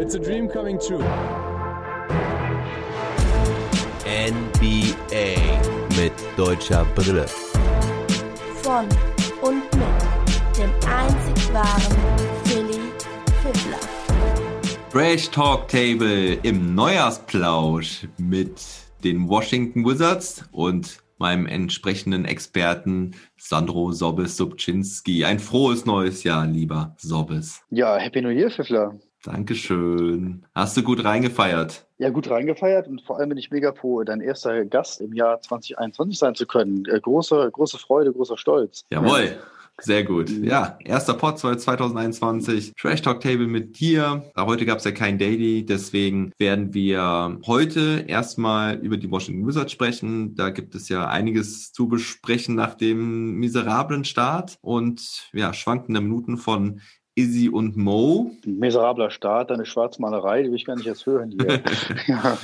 It's a dream. Coming true. NBA mit deutscher Brille. von und mit dem einzig wahren Philly Fiddler. Trash Talk Table im Neujahrsplausch mit den Washington Wizards und meinem entsprechenden Experten Sandro Sobbes Subczynski. Ein frohes neues Jahr, lieber Sobbes. Ja, Happy New Year, Pfiffler. Dankeschön. Hast du gut reingefeiert? Ja, gut reingefeiert und vor allem bin ich mega froh, dein erster Gast im Jahr 2021 sein zu können. Äh, große, große Freude, großer Stolz. Jawohl. Sehr gut. Ja, erster Pod 2021. Trash Talk Table mit dir. Heute gab es ja kein Daily, deswegen werden wir heute erstmal über die Washington Wizards sprechen. Da gibt es ja einiges zu besprechen nach dem miserablen Start und ja, schwankende Minuten von Izzy und Mo. Ein miserabler Start, deine Schwarzmalerei, die will ich gar nicht erst hören hier. ja.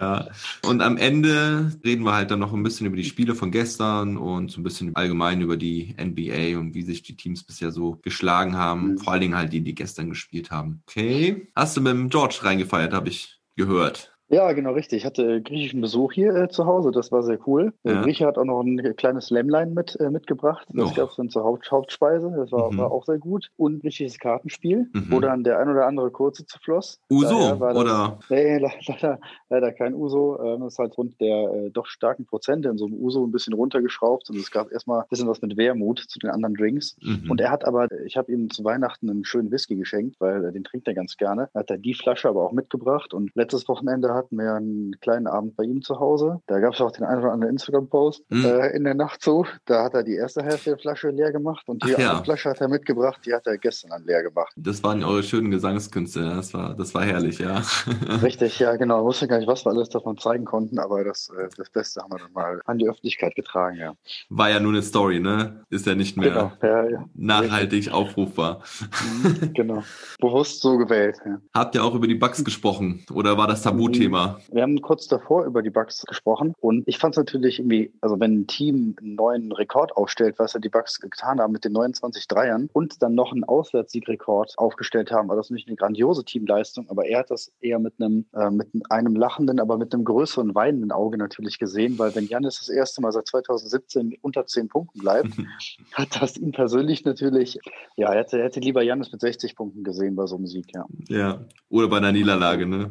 Ja. Und am Ende reden wir halt dann noch ein bisschen über die Spiele von gestern und so ein bisschen allgemein über die NBA und wie sich die Teams bisher so geschlagen haben. Mhm. Vor allen Dingen halt die, die gestern gespielt haben. Okay. Hast du mit dem George reingefeiert, habe ich gehört. Ja, genau richtig. Ich hatte äh, griechischen Besuch hier äh, zu Hause, das war sehr cool. Der Ja. Grieche hat auch noch ein kleines Lämmlein mit, äh, mitgebracht. Das Oh. gab es dann zur Haupt Hauptspeise, das war, Mhm. war auch sehr gut. Und ein griechisches Kartenspiel, Mhm. wo dann der ein oder andere kurze zu floss. Uso, das- oder? Nee, le- leider, leider kein Uso. Ähm, Das ist halt rund der äh, doch starken Prozente in so einem Uso ein bisschen runtergeschraubt und es gab erstmal ein bisschen was mit Wermut zu den anderen Drinks. Mhm. Und er hat aber, ich habe ihm zu Weihnachten einen schönen Whisky geschenkt, weil äh, den trinkt er ganz gerne. Hat er die Flasche aber auch mitgebracht und letztes Wochenende hatten wir einen kleinen Abend bei ihm zu Hause. Da gab es auch den einen oder anderen Instagram-Post Mhm. äh, in der Nacht so. Da hat er die erste Hälfte der Flasche leer gemacht und die Ach ja. andere Flasche hat er mitgebracht, die hat er gestern dann leer gemacht. das waren eure schönen Gesangskünste. Das war, das war herrlich, ja. Richtig, ja, genau. Ich wusste gar nicht, was wir alles davon zeigen konnten, aber das, äh, das Beste haben wir dann mal an die Öffentlichkeit getragen, ja. War ja nur eine Story, ne? Ist ja nicht mehr Genau, ja, ja. nachhaltig aufrufbar. Mhm, genau. Bewusst so gewählt, ja. Habt ihr auch über die Bugs gesprochen? Oder war das Tabuthema? Wir haben kurz davor über die Bugs gesprochen und ich fand es natürlich irgendwie, also wenn ein Team einen neuen Rekord aufstellt, was ja die Bugs getan haben mit den 29 Dreiern und dann noch einen Auswärtssiegrekord aufgestellt haben, war das nicht eine grandiose Teamleistung, aber er hat das eher mit einem, äh, mit einem lachenden, aber mit einem größeren weinenden Auge natürlich gesehen, weil wenn Janis das erste Mal seit 2017 unter 10 Punkten bleibt, hat das ihn persönlich natürlich, ja, er hätte, er hätte lieber Janis mit 60 Punkten gesehen bei so einem Sieg, ja. Ja. Oder bei einer Niederlage, ne?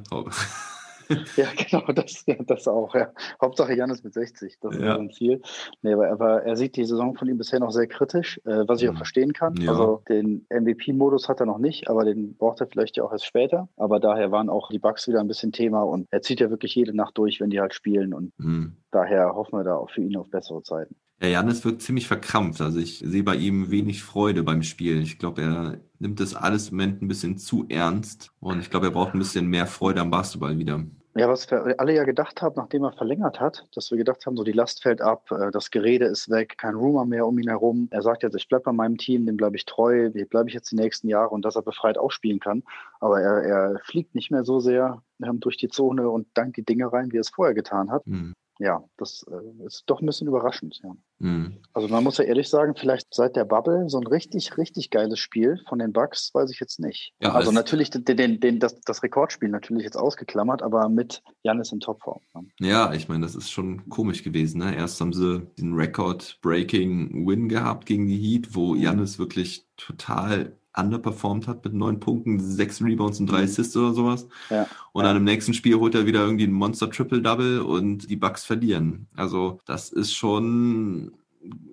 Ja, genau, das, das auch, ja. Hauptsache Janis mit 60, das ist Ja. sein Ziel. Nee, aber, aber er sieht die Saison von ihm bisher noch sehr kritisch, äh, was ich auch Mhm. verstehen kann. Ja. Also den MVP-Modus hat er noch nicht, aber den braucht er vielleicht ja auch erst später. Aber daher waren auch die Bugs wieder ein bisschen Thema und er zieht ja wirklich jede Nacht durch, wenn die halt spielen und Hm. daher hoffen wir da auch für ihn auf bessere Zeiten. Ja, Janis wirkt ziemlich verkrampft. Also ich sehe bei ihm wenig Freude beim Spiel. Ich glaube, er nimmt das alles im Moment ein bisschen zu ernst. Und ich glaube, er braucht ein bisschen mehr Freude am Basketball wieder. Ja, was wir alle ja gedacht haben, nachdem er verlängert hat, dass wir gedacht haben, so die Last fällt ab, äh, das Gerede ist weg, kein Rumor mehr um ihn herum. Er sagt jetzt, ich bleibe bei meinem Team, dem bleibe ich treu, dem bleibe ich jetzt die nächsten Jahre und dass er befreit auch spielen kann. Aber er, er fliegt nicht mehr so sehr ähm, durch die Zone und dankt die Dinge rein, wie er es vorher getan hat. Hm. Ja, das äh, ist doch ein bisschen überraschend, ja. Hm. Also man muss ja ehrlich sagen, vielleicht seit der Bubble so ein richtig, richtig geiles Spiel von den Bucks, weiß ich jetzt nicht. Ja, also es- natürlich den, den, den, das, das Rekordspiel natürlich jetzt ausgeklammert, aber mit Janis in Topform. Ja, ich meine, das ist schon komisch gewesen. Ne? Erst haben sie den Record-Breaking Win gehabt gegen die Heat, wo Janis wirklich total underperformed hat mit neun Punkten, sechs Rebounds und drei Assists oder sowas. Ja. Und dann im nächsten Spiel holt er wieder irgendwie ein Monster Triple Double und die Bucks verlieren. Also das ist schon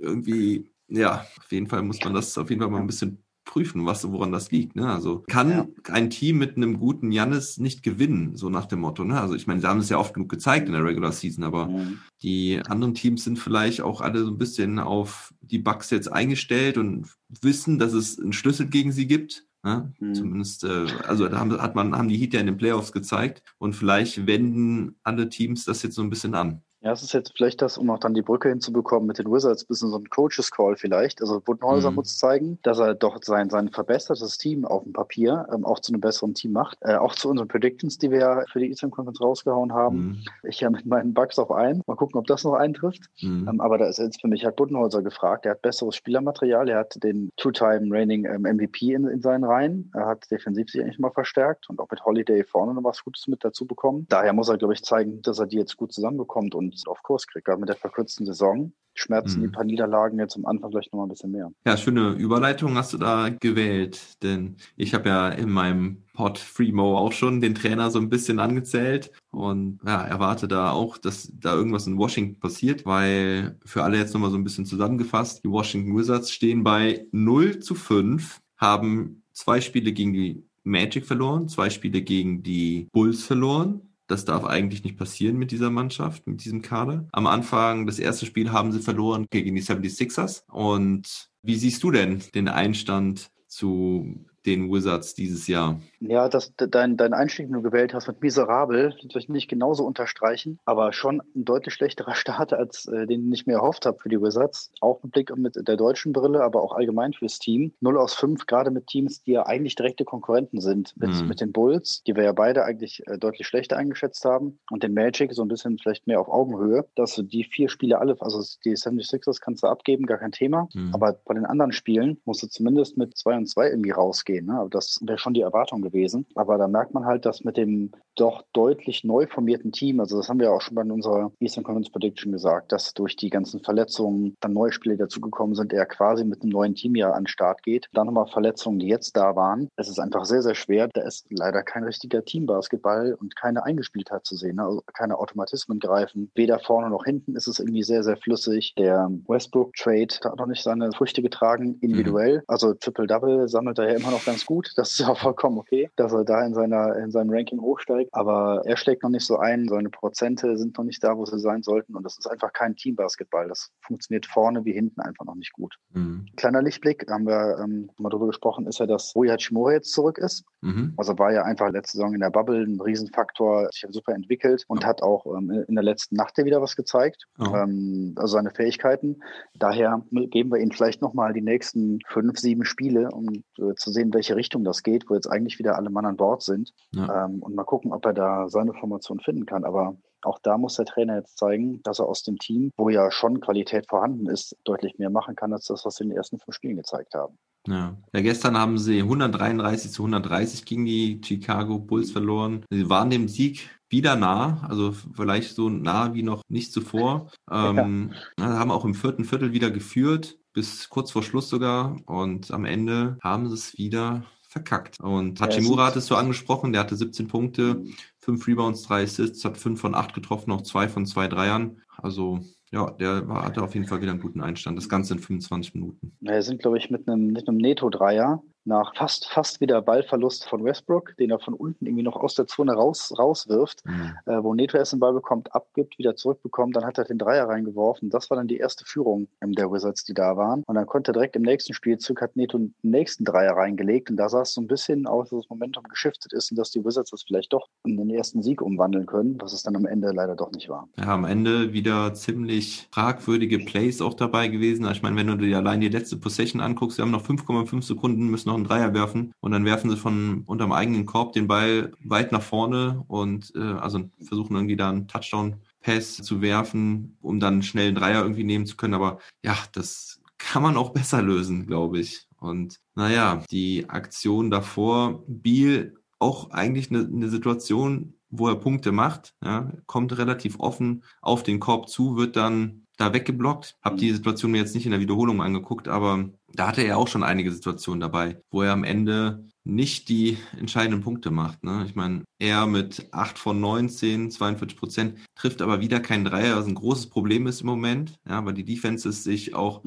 irgendwie, ja, auf jeden Fall muss man das auf jeden Fall mal ein bisschen prüfen, was, woran das liegt. Ne? Also kann Ja. ein Team mit einem guten Jannis nicht gewinnen, so nach dem Motto. Ne? Also ich meine, sie haben es ja oft genug gezeigt in der Regular Season, aber Mhm. die anderen Teams sind vielleicht auch alle so ein bisschen auf die Bucks jetzt eingestellt und wissen, dass es einen Schlüssel gegen sie gibt. Ne? Mhm. Zumindest, äh, also da haben, hat man, haben die Heat ja in den Playoffs gezeigt und vielleicht wenden alle Teams das jetzt so ein bisschen an. Ja, es ist jetzt vielleicht das, um auch dann die Brücke hinzubekommen mit den Wizards, bisschen so ein Coaches Call vielleicht. Also Budenholzer Mhm. muss zeigen, dass er doch sein, sein verbessertes Team auf dem Papier ähm, auch zu einem besseren Team macht. Äh, auch zu unseren Predictions, die wir ja für die Eastern Conference rausgehauen haben. Mhm. Ich ja mit meinen Bugs auf ein. Mal gucken, ob das noch eintrifft. Mhm. Ähm, aber da ist jetzt für mich halt Budenholzer gefragt. Er hat besseres Spielermaterial. Er hat den Two-Time Reigning ähm, MVP in, in seinen Reihen. Er hat defensiv sich eigentlich mal verstärkt und auch mit Holiday vorne noch was Gutes mit dazu bekommen. Daher muss er, glaube ich, zeigen, dass er die jetzt gut zusammenbekommt und auf Kurs kriegt. Gerade mit der verkürzten Saison schmerzen Mhm. die paar Niederlagen jetzt am Anfang vielleicht noch mal ein bisschen mehr. Ja, schöne Überleitung hast du da gewählt, denn ich habe ja in meinem Pod Freemo auch schon den Trainer so ein bisschen angezählt und ja, erwarte da auch, dass da irgendwas in Washington passiert, weil für alle jetzt nochmal so ein bisschen zusammengefasst, die Washington Wizards stehen bei 0 zu 5, haben zwei Spiele gegen die Magic verloren, zwei Spiele gegen die Bulls verloren. Das darf eigentlich nicht passieren mit dieser Mannschaft, mit diesem Kader. Am Anfang, das erste Spiel haben sie verloren gegen die 76ers. Und wie siehst du denn den Einstand zu den Wizards dieses Jahr? Ja, das, dein, dein Einstieg, den du gewählt hast mit miserabel, würde ich nicht genauso unterstreichen, aber schon ein deutlich schlechterer Start, als äh, den ich mir erhofft habe für die Wizards. Auch mit Blick mit der deutschen Brille, aber auch allgemein fürs Team. 0 aus 5, gerade mit Teams, die ja eigentlich direkte Konkurrenten sind. Mit, Mhm. mit den Bulls, die wir ja beide eigentlich äh, deutlich schlechter eingeschätzt haben. Und den Magic so ein bisschen vielleicht mehr auf Augenhöhe, dass du die vier Spiele alle, also die 76ers kannst du abgeben, gar kein Thema. Mhm. Aber bei den anderen Spielen musst du zumindest mit 2 und 2 irgendwie rausgehen. Ne? Aber das wäre schon die Erwartung gewesen. Aber da merkt man halt, dass mit dem doch deutlich neu formierten Team, also das haben wir auch schon bei unserer Eastern Conference Prediction gesagt, dass durch die ganzen Verletzungen dann neue Spiele dazugekommen sind, er quasi mit einem neuen Team ja an den Start geht. Dann nochmal Verletzungen, die jetzt da waren. Es ist einfach sehr, sehr schwer. Da ist leider kein richtiger Teambasketball und keine Eingespieltheit zu sehen. ne? Also keine Automatismen greifen. Weder vorne noch hinten ist es irgendwie sehr, sehr flüssig. Der Westbrook-Trade hat noch nicht seine Früchte getragen, individuell. Also Triple-Double sammelt er ja immer noch ganz gut. Das ist ja vollkommen okay, dass er da in seiner, in seinem Ranking hochsteigt. Aber er schlägt noch nicht so ein. Seine Prozente sind noch nicht da, wo sie sein sollten. Und das ist einfach kein Teambasketball. Das funktioniert vorne wie hinten einfach noch nicht gut. Mhm. Kleiner Lichtblick, haben wir ähm, mal drüber gesprochen, ist ja, dass Rui Hachimura jetzt zurück ist. Mhm. Also war ja einfach letzte Saison in der Bubble ein Riesenfaktor, sich super entwickelt und hat auch ähm, in der letzten Nacht ja wieder was gezeigt, Ja. ähm, also seine Fähigkeiten. Daher geben wir ihm vielleicht nochmal die nächsten fünf, sieben Spiele, um äh, zu sehen, in welche Richtung das geht, wo jetzt eigentlich wieder alle Mann an Bord sind Ja. ähm, und mal gucken, ob er da seine Formation finden kann. Aber auch da muss der Trainer jetzt zeigen, dass er aus dem Team, wo ja schon Qualität vorhanden ist, deutlich mehr machen kann, als das, was sie in den ersten fünf Spielen gezeigt haben. Ja. ja, gestern haben sie 133 zu 130 gegen die Chicago Bulls verloren. Sie waren dem Sieg wieder nah, also vielleicht so nah wie noch nicht zuvor. Ähm, ja, haben auch im vierten Viertel wieder geführt, bis kurz vor Schluss sogar. Und am Ende haben sie es wieder verkackt. Und es Hachimura sind- hattest du angesprochen, der hatte 17 Punkte, 5 Rebounds, 3 Assists, hat 5 von 8 getroffen, auch 2 von 2 Dreiern. Also ja, der war, hatte auf jeden Fall wieder einen guten Einstand. Das Ganze in 25 Minuten. Ja, Wir sind, glaube ich, mit einem, mit einem Neto-Dreier nach fast, fast wieder Ballverlust von Westbrook, den er von unten irgendwie noch aus der Zone raus, rauswirft, Mhm. äh, wo Neto erst den Ball bekommt, abgibt, wieder zurückbekommt, dann hat er den Dreier reingeworfen. Das war dann die erste Führung ähm, der Wizards, die da waren. Und dann konnte er direkt im nächsten Spielzug, hat Neto den nächsten Dreier reingelegt. Und da sah es so ein bisschen aus, dass das Momentum geschiftet ist und dass die Wizards das vielleicht doch in den ersten Sieg umwandeln können, was es dann am Ende leider doch nicht war. Ja, am Ende wieder ziemlich fragwürdige Plays auch dabei gewesen. Ich meine, wenn du dir allein die letzte Possession anguckst, wir haben noch 5,5 Sekunden, müssen noch einen Dreier werfen und dann werfen sie von unterm eigenen Korb den Ball weit nach vorne und äh, also versuchen irgendwie da einen Touchdown-Pass zu werfen, um dann schnell einen Dreier irgendwie nehmen zu können. Aber ja, das kann man auch besser lösen, glaube ich. Und naja, die Aktion davor, Biel auch eigentlich eine, eine Situation, wo er Punkte macht, ja, kommt relativ offen auf den Korb zu, wird dann da weggeblockt. Hab die Situation mir jetzt nicht in der Wiederholung angeguckt, aber da hatte er auch schon einige Situationen dabei, wo er am Ende nicht die entscheidenden Punkte macht. Ne? Ich meine, er mit 8 von 19, 42 Prozent, trifft aber wieder keinen Dreier, was ein großes Problem ist im Moment, ja, weil die Defenses sich auch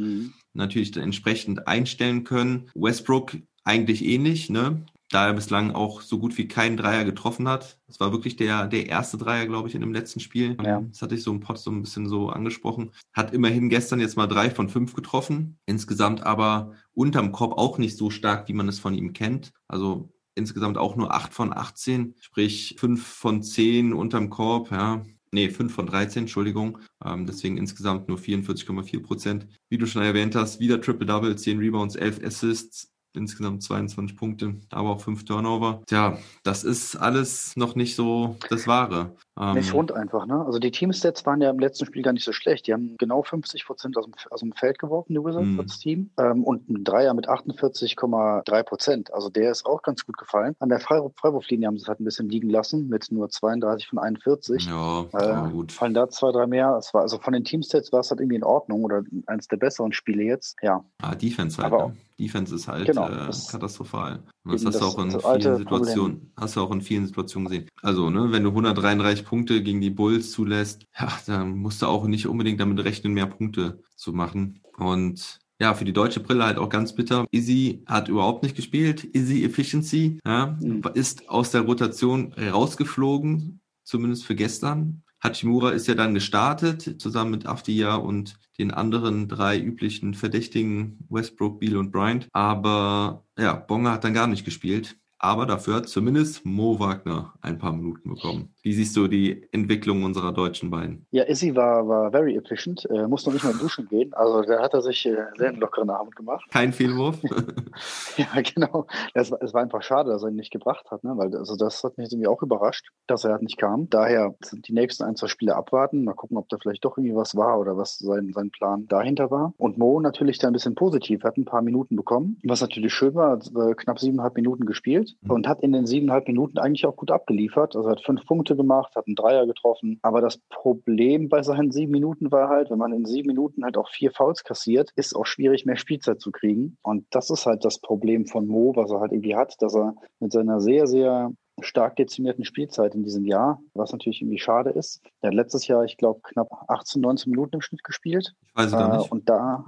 natürlich dann entsprechend einstellen können. Westbrook eigentlich ähnlich, ne? Da er bislang auch so gut wie keinen Dreier getroffen hat. Das war wirklich der, der erste Dreier, glaube ich, in dem letzten Spiel. Ja. Das hatte ich so im Pod so ein bisschen so angesprochen. Hat immerhin gestern jetzt mal drei von fünf getroffen. Insgesamt aber unterm Korb auch nicht so stark, wie man es von ihm kennt. Also insgesamt auch nur acht von 18, sprich fünf von zehn unterm Korb, ja. Nee, 5 von 13, Entschuldigung. Ähm, deswegen insgesamt nur 44,4 Prozent. Wie du schon erwähnt hast, wieder Triple-Double, 10 Rebounds, 11 Assists insgesamt 22 Punkte, aber auch 5 Turnover. Tja, das ist alles noch nicht so das Wahre. Ähm, nicht rund einfach, ne? Also die Teamstats waren ja im letzten Spiel gar nicht so schlecht. Die haben genau 50 Prozent aus, dem, aus dem Feld geworfen, die Wizards mm. als Team. Ähm, und ein Dreier mit 48,3 Prozent. Also der ist auch ganz gut gefallen. An der Freiwurflinie haben sie es halt ein bisschen liegen lassen mit nur 32 von 41. Ja, äh, gut. Fallen da zwei, drei mehr. Es war, also von den Teamstats war es halt irgendwie in Ordnung oder eines der besseren Spiele jetzt. Ja. Ah, Defense halt. Aber, ne? Defense ist halt genau, äh, katastrophal. Und das hast du auch in vielen Situationen, Problem. hast du auch in vielen Situationen gesehen. Also, ne, wenn du 133 Punkte gegen die Bulls zulässt, ja, dann musst du auch nicht unbedingt damit rechnen, mehr Punkte zu machen. Und ja, für die deutsche Brille halt auch ganz bitter. Izzy hat überhaupt nicht gespielt. Izzy Efficiency ja, mhm. ist aus der Rotation rausgeflogen, zumindest für gestern. Hachimura ist ja dann gestartet, zusammen mit Afdia und den anderen drei üblichen Verdächtigen, Westbrook, Beal und Bryant. Aber ja, Bonga hat dann gar nicht gespielt. Aber dafür hat zumindest Mo Wagner ein paar Minuten bekommen. Wie siehst du die Entwicklung unserer deutschen Beinen? Ja, Izzy war, war very efficient, äh, musste noch nicht mal duschen gehen. Also da hat er sich äh, sehr einen lockeren Abend gemacht. Kein Fehlwurf? ja, genau. Es, es, war einfach schade, dass er ihn nicht gebracht hat, ne? weil also das hat mich irgendwie auch überrascht, dass er halt nicht kam. Daher sind die nächsten ein, zwei Spiele abwarten, mal gucken, ob da vielleicht doch irgendwie was war oder was sein, sein Plan dahinter war. Und Mo natürlich da ein bisschen positiv, hat ein paar Minuten bekommen, was natürlich schön war, hat äh, knapp siebeneinhalb Minuten gespielt mhm. und hat in den siebeneinhalb Minuten eigentlich auch gut abgeliefert. Also hat fünf Punkte Punkte gemacht, hat einen Dreier getroffen. Aber das Problem bei seinen sieben Minuten war halt, wenn man in sieben Minuten halt auch vier Fouls kassiert, ist auch schwierig, mehr Spielzeit zu kriegen. Und das ist halt das Problem von Mo, was er halt irgendwie hat, dass er mit seiner sehr, sehr stark dezimierten Spielzeit in diesem Jahr, was natürlich irgendwie schade ist. Er hat letztes Jahr, ich glaube, knapp 18, 19 Minuten im Schnitt gespielt. Ich weiß es äh, nicht. Und da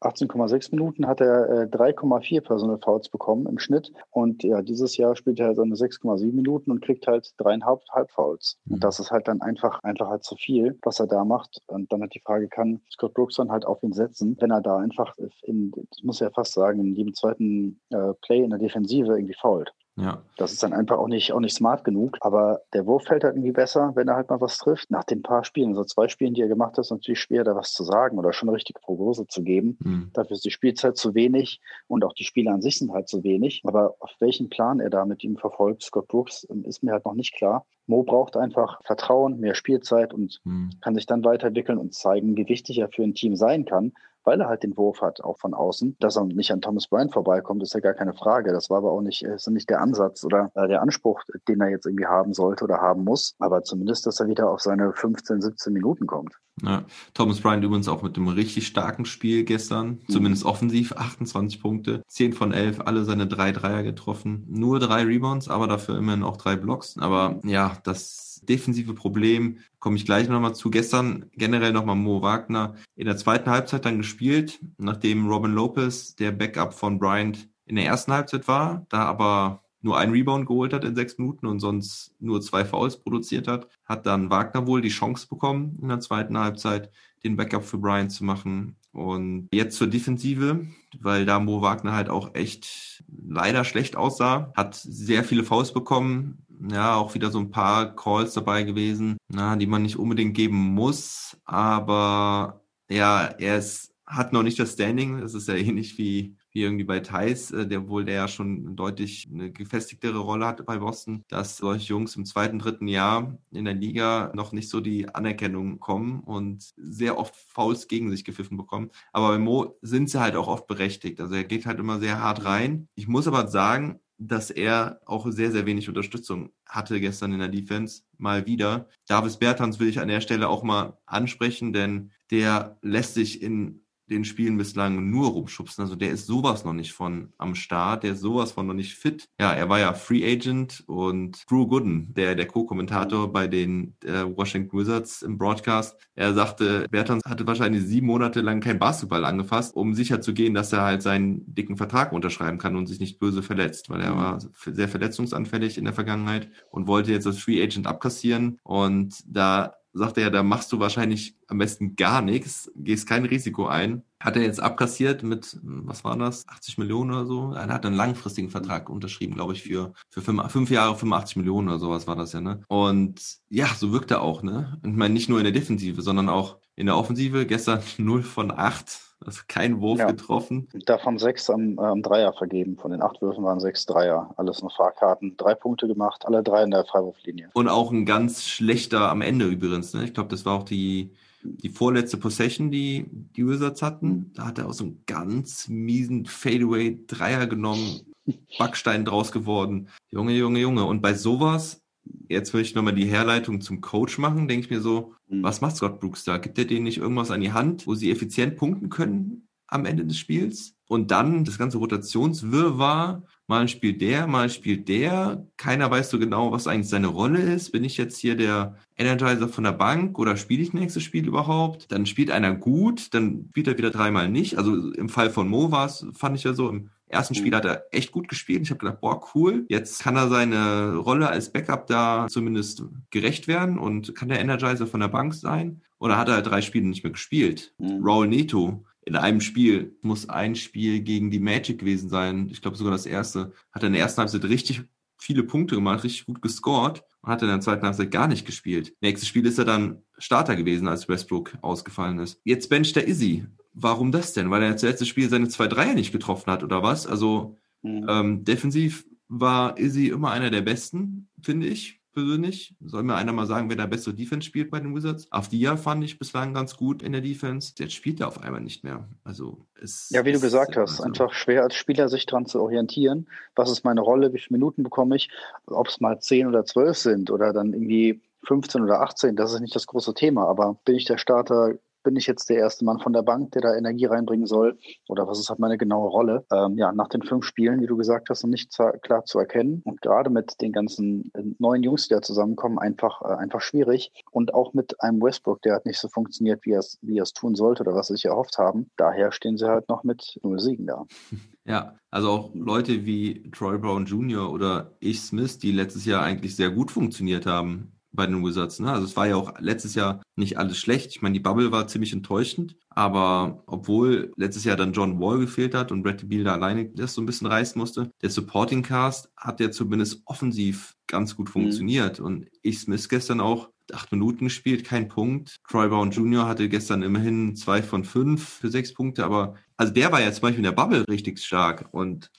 18,6 hm. Minuten hat er äh, 3,4 Personal Fouls bekommen im Schnitt. Und ja, dieses Jahr spielt er seine 6,7 Minuten und kriegt halt dreieinhalb Halbfouls. Mhm. Und das ist halt dann einfach, einfach halt zu viel, was er da macht. Und dann hat die Frage, kann Scott Brooks dann halt auf ihn setzen, wenn er da einfach in, das muss er fast sagen, in jedem zweiten äh, Play in der Defensive irgendwie fault. Ja. Das ist dann einfach auch nicht, auch nicht smart genug. Aber der Wurf fällt halt irgendwie besser, wenn er halt mal was trifft. Nach den paar Spielen, also zwei Spielen, die er gemacht hat, ist natürlich schwer, da was zu sagen oder schon eine richtige Prognose zu geben. Mhm. Dafür ist die Spielzeit zu wenig und auch die Spiele an sich sind halt zu wenig. Aber auf welchen Plan er da mit ihm verfolgt, Scott Brooks, ist mir halt noch nicht klar. Mo braucht einfach Vertrauen, mehr Spielzeit und mhm. kann sich dann weiterentwickeln und zeigen, wie wichtig er für ein Team sein kann weil er halt den Wurf hat, auch von außen. Dass er nicht an Thomas Bryant vorbeikommt, ist ja gar keine Frage. Das war aber auch nicht, ist nicht der Ansatz oder äh, der Anspruch, den er jetzt irgendwie haben sollte oder haben muss. Aber zumindest, dass er wieder auf seine 15, 17 Minuten kommt. Ja, Thomas Bryant übrigens auch mit einem richtig starken Spiel gestern, mhm. zumindest offensiv, 28 Punkte, 10 von 11, alle seine drei Dreier getroffen, nur drei Rebounds, aber dafür immerhin auch drei Blocks. Aber ja, das defensive Problem, komme ich gleich nochmal zu. Gestern generell nochmal Mo Wagner in der zweiten Halbzeit dann gespielt, nachdem Robin Lopez, der Backup von Bryant, in der ersten Halbzeit war, da aber nur ein Rebound geholt hat in sechs Minuten und sonst nur zwei Fouls produziert hat, hat dann Wagner wohl die Chance bekommen, in der zweiten Halbzeit den Backup für Bryant zu machen. Und jetzt zur Defensive, weil da Mo Wagner halt auch echt leider schlecht aussah, hat sehr viele Fouls bekommen, ja, auch wieder so ein paar Calls dabei gewesen, na, die man nicht unbedingt geben muss, aber ja, er ist, hat noch nicht das Standing. Das ist ja ähnlich wie, wie irgendwie bei Thais, äh, der wohl der ja schon deutlich eine gefestigtere Rolle hatte bei Boston, dass solche Jungs im zweiten, dritten Jahr in der Liga noch nicht so die Anerkennung kommen und sehr oft Fouls gegen sich gepfiffen bekommen. Aber bei Mo sind sie halt auch oft berechtigt. Also er geht halt immer sehr hart rein. Ich muss aber sagen, dass er auch sehr, sehr wenig Unterstützung hatte gestern in der Defense. Mal wieder. Davis Bertans will ich an der Stelle auch mal ansprechen, denn der lässt sich in den Spielen bislang nur rumschubsen. Also der ist sowas noch nicht von am Start, der ist sowas von noch nicht fit. Ja, er war ja Free Agent und Drew Gooden, der, der Co-Kommentator bei den äh, Washington Wizards im Broadcast, er sagte, Bertans hatte wahrscheinlich sieben Monate lang kein Basketball angefasst, um sicher zu gehen, dass er halt seinen dicken Vertrag unterschreiben kann und sich nicht böse verletzt, weil er war sehr verletzungsanfällig in der Vergangenheit und wollte jetzt als Free Agent abkassieren und da sagte er, da machst du wahrscheinlich am besten gar nichts, gehst kein Risiko ein. Hat er jetzt abkassiert mit, was war das, 80 Millionen oder so? Er hat einen langfristigen Vertrag unterschrieben, glaube ich, für, für fünf, fünf Jahre 85 Millionen oder sowas war das ja, ne? Und ja, so wirkt er auch, ne? Ich meine, nicht nur in der Defensive, sondern auch in der Offensive. Gestern 0 von 8 also kein Wurf Ja. getroffen. Davon sechs am, äh, am Dreier vergeben. Von den acht Würfen waren sechs Dreier. Alles nur Fahrkarten. Drei Punkte gemacht, alle drei in der Freiwurflinie. Und auch ein ganz schlechter am Ende übrigens. Ne? Ich glaube, das war auch die, die vorletzte Possession, die die Wizards hatten. Da hat er auch so einen ganz miesen Fadeaway-Dreier genommen, Backstein draus geworden. Junge, Junge, Junge. Und bei sowas, jetzt will ich nochmal die Herleitung zum Coach machen, denke ich mir so, Mhm. was macht Scott Brooks da? Gibt er denen nicht irgendwas an die Hand, wo sie effizient punkten können am Ende des Spiels? Und dann das ganze Rotationswirrwarr. Mal spielt der, mal spielt der. Keiner weiß so genau, was eigentlich seine Rolle ist. Bin ich jetzt hier der Energizer von der Bank oder spiele ich nächstes Spiel überhaupt? Dann spielt einer gut, dann spielt er wieder dreimal nicht. Also im Fall von Mo war es, fand ich ja so, im ersten Spiel Mhm. hat er echt gut gespielt. Ich habe gedacht, boah, cool. Jetzt kann er seine Rolle als Backup da zumindest gerecht werden und kann der Energizer von der Bank sein. Oder hat er drei Spiele nicht mehr gespielt? Mhm. Raul Neto in einem Spiel, muss ein Spiel gegen die Magic gewesen sein. Ich glaube sogar das erste. Hat er in der ersten Halbzeit richtig viele Punkte gemacht, richtig gut gescored und hat in der zweiten Halbzeit gar nicht gespielt. Nächstes Spiel ist er dann Starter gewesen, als Westbrook ausgefallen ist. Jetzt bencht der Izzy. Warum das denn? Weil er jetzt letztes Spiel seine zwei Dreier nicht getroffen hat oder was? Also Mhm. ähm, defensiv war Izzy immer einer der besten, finde ich persönlich. Soll mir einer mal sagen, wer da bessere Defense spielt bei den Wizards? Afdia fand ich bislang ganz gut in der Defense. Jetzt spielt er auf einmal nicht mehr. Also es Ja, wie du es- gesagt hast, also- einfach schwer als Spieler sich dran zu orientieren. Was ist meine Rolle? Wie viele Minuten bekomme ich? Ob es mal 10 oder 12 sind oder dann irgendwie 15 oder 18, das ist nicht das große Thema. Aber bin ich der Starter? Bin ich jetzt der erste Mann von der Bank, der da Energie reinbringen soll? Oder was ist halt meine genaue Rolle? Ähm, ja, nach den fünf Spielen, wie du gesagt hast, noch nicht klar zu erkennen. Und gerade mit den ganzen äh, neuen Jungs, die da zusammenkommen, einfach, äh, einfach schwierig. Und auch mit einem Westbrook, der hat nicht so funktioniert, wie er es, wie er es tun sollte oder was sie sich erhofft haben. Daher stehen sie halt noch mit null Siegen da. Ja, also auch Leute wie Troy Brown Jr. oder Ich Smith, die letztes Jahr eigentlich sehr gut funktioniert haben bei den Wizards. Ne? Also es war ja auch letztes Jahr nicht alles schlecht. Ich meine, die Bubble war ziemlich enttäuschend, aber obwohl letztes Jahr dann John Wall gefehlt hat und Brad Beal da alleine das so ein bisschen reißen musste, der Supporting Cast hat ja zumindest offensiv ganz gut funktioniert. Und Ich Smith gestern auch acht Minuten gespielt, kein Punkt. Troy Brown Jr. hatte gestern immerhin zwei von fünf für sechs Punkte, aber also der war ja zum Beispiel in der Bubble richtig stark und